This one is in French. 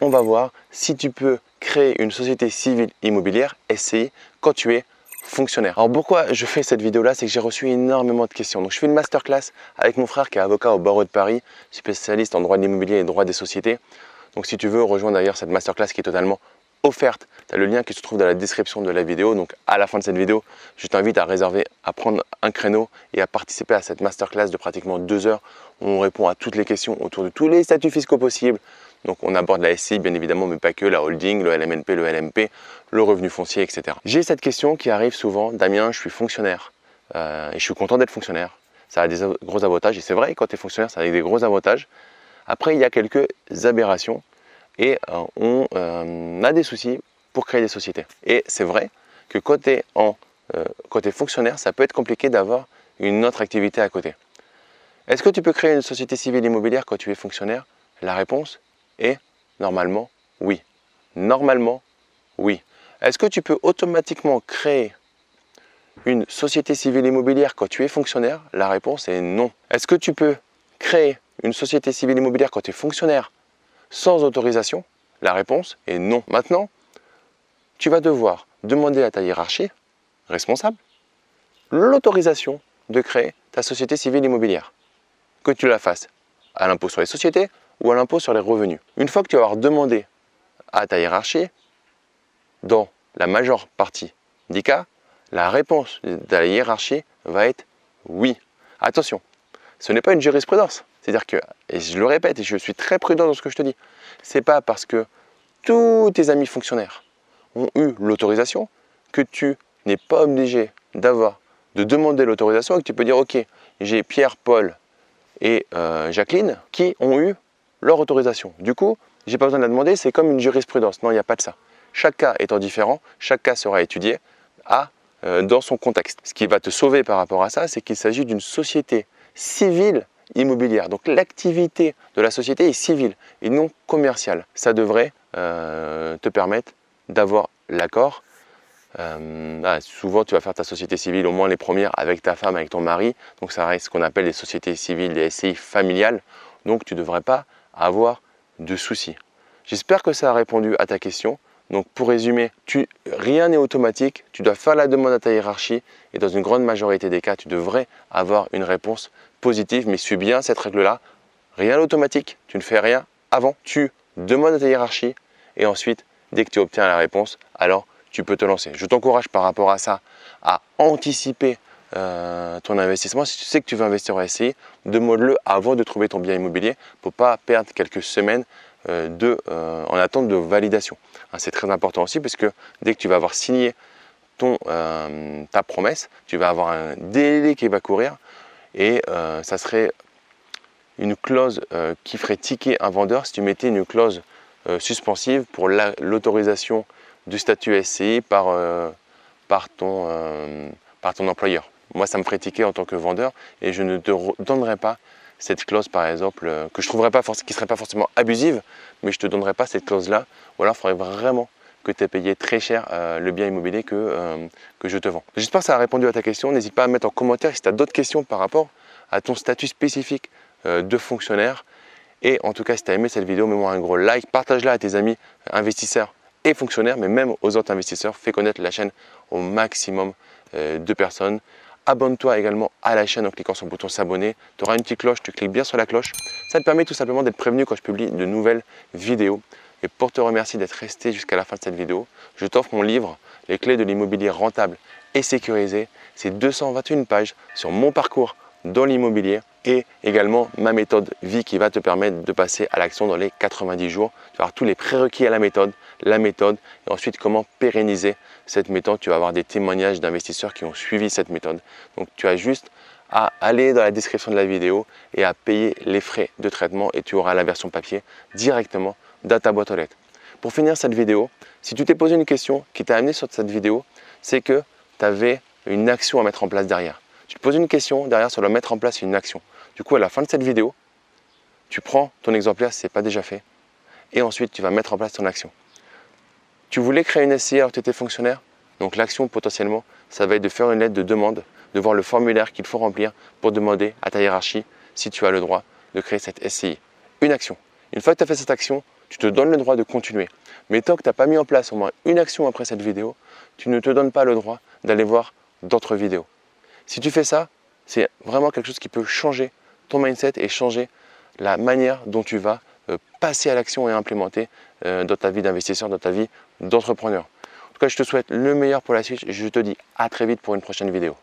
on va voir si tu peux créer une société civile immobilière SCI quand tu es fonctionnaire. Alors pourquoi je fais cette vidéo là C'est que j'ai reçu énormément de questions. Donc je fais une masterclass avec mon frère qui est avocat au barreau de Paris, spécialiste en droit de l'immobilier et droit des sociétés. Donc si tu veux rejoindre d'ailleurs cette masterclass qui est totalement offerte, tu as le lien qui se trouve dans la description de la vidéo. Donc à la fin de cette vidéo, je t'invite à réserver, à prendre un créneau et à participer à cette masterclass de pratiquement deux heures où on répond à toutes les questions autour de tous les statuts fiscaux possibles. Donc on aborde la SCI bien évidemment, mais pas que, la holding, le LMNP, le LMP, le revenu foncier, etc. J'ai cette question qui arrive souvent, Damien, je suis fonctionnaire euh, et je suis content d'être fonctionnaire. Ça a des gros avantages et c'est vrai, quand tu es fonctionnaire, ça a des gros avantages. Après, il y a quelques aberrations et euh, on euh, a des soucis pour créer des sociétés. Et c'est vrai que quand fonctionnaire, ça peut être compliqué d'avoir une autre activité à côté. Est-ce que tu peux créer une société civile immobilière quand tu es fonctionnaire? La réponse est normalement oui. Normalement, oui. Est-ce que tu peux automatiquement créer une société civile immobilière quand tu es fonctionnaire? La réponse est non. Est-ce que tu peux créer une société civile immobilière quand tu es fonctionnaire sans autorisation? La réponse est non. Maintenant, tu vas devoir demander à ta hiérarchie responsable l'autorisation de créer ta société civile immobilière. Que tu la fasses à l'impôt sur les sociétés ou à l'impôt sur les revenus. Une fois que tu vas avoir demandé à ta hiérarchie, dans la majeure partie des cas, la réponse de la hiérarchie va être oui. Attention, ce n'est pas une jurisprudence. C'est-à-dire que, et je le répète, et je suis très prudent dans ce que je te dis, c'est pas parce que tous tes amis fonctionnaires ont eu l'autorisation que tu n'es pas obligé d'avoir, de demander l'autorisation et que tu peux dire ok, j'ai Pierre, Paul et euh, Jacqueline qui ont eu leur autorisation. Du coup, j'ai pas besoin de la demander, c'est comme une jurisprudence. Non, il n'y a pas de ça. Chaque cas étant différent, chaque cas sera étudié à, euh, dans son contexte. Ce qui va te sauver par rapport à ça, c'est qu'il s'agit d'une société civile immobilière. Donc l'activité de la société est civile et non commerciale. Ça devrait euh, te permettre d'avoir l'accord. Euh, ah, souvent, tu vas faire ta société civile, au moins les premières, avec ta femme, avec ton mari. Donc ça reste ce qu'on appelle les sociétés civiles, les SCI familiales. Donc tu ne devrais pas avoir de soucis. J'espère que ça a répondu à ta question. Donc pour résumer, rien n'est automatique, tu dois faire la demande à ta hiérarchie et dans une grande majorité des cas, tu devrais avoir une réponse positive, mais suis bien cette règle-là. Rien n'est automatique, tu ne fais rien avant, tu demandes à ta hiérarchie et ensuite, dès que tu obtiens la réponse, alors tu peux te lancer. Je t'encourage par rapport à ça à anticiper euh, ton investissement. Si tu sais que tu veux investir en SCI, demande-le avant de trouver ton bien immobilier pour pas perdre quelques semaines euh, de, euh, en attente de validation. Hein, c'est très important aussi parce que dès que tu vas avoir signé ton, ta promesse, tu vas avoir un délai qui va courir et ça serait une clause qui ferait ticker un vendeur si tu mettais une clause suspensive pour l'autorisation du statut SCI par, par, ton, par ton employeur. Moi, ça me ferait en tant que vendeur et je ne te donnerai pas cette clause, par exemple, euh, que je trouverais pas qui serait pas forcément abusive, mais je te donnerai pas cette clause-là. Ou alors, il faudrait vraiment que tu aies payé très cher euh, le bien immobilier que, euh, que je te vends. J'espère que ça a répondu à ta question. N'hésite pas à mettre en commentaire si tu as d'autres questions par rapport à ton statut spécifique de fonctionnaire. Et en tout cas, si tu as aimé cette vidéo, mets-moi un gros like, partage-la à tes amis investisseurs et fonctionnaires, mais même aux autres investisseurs. Fais connaître la chaîne au maximum de personnes. Abonne-toi également à la chaîne en cliquant sur le bouton s'abonner. Tu auras une petite cloche, tu cliques bien sur la cloche. Ça te permet tout simplement d'être prévenu quand je publie de nouvelles vidéos. Et pour te remercier d'être resté jusqu'à la fin de cette vidéo, je t'offre mon livre Les clés de l'immobilier rentable et sécurisé. C'est 221 pages sur mon parcours dans l'immobilier et également ma méthode vie qui va te permettre de passer à l'action dans les 90 jours. Tu vas avoir tous les prérequis à la méthode, la méthode et ensuite comment pérenniser cette méthode. Tu vas avoir des témoignages d'investisseurs qui ont suivi cette méthode. Donc tu as juste à aller dans la description de la vidéo et à payer les frais de traitement et tu auras la version papier directement dans ta boîte aux lettres. Pour finir cette vidéo, si tu t'es posé une question qui t'a amené sur cette vidéo, c'est que tu avais une action à mettre en place derrière. Tu te poses une question, derrière, ça doit mettre en place une action. Du coup, à la fin de cette vidéo, tu prends ton exemplaire si ce n'est pas déjà fait, et ensuite tu vas mettre en place ton action. Tu voulais créer une SCI alors que tu étais fonctionnaire, donc l'action potentiellement, ça va être de faire une lettre de demande, de voir le formulaire qu'il faut remplir pour demander à ta hiérarchie si tu as le droit de créer cette SCI. Une action. Une fois que tu as fait cette action, tu te donnes le droit de continuer. Mais tant que tu n'as pas mis en place au moins une action après cette vidéo, tu ne te donnes pas le droit d'aller voir d'autres vidéos. Si tu fais ça, c'est vraiment quelque chose qui peut changer ton mindset et changer la manière dont tu vas passer à l'action et implémenter euh, dans ta vie d'investisseur, dans ta vie d'entrepreneur. En tout cas, je te souhaite le meilleur pour la suite je te dis à très vite pour une prochaine vidéo.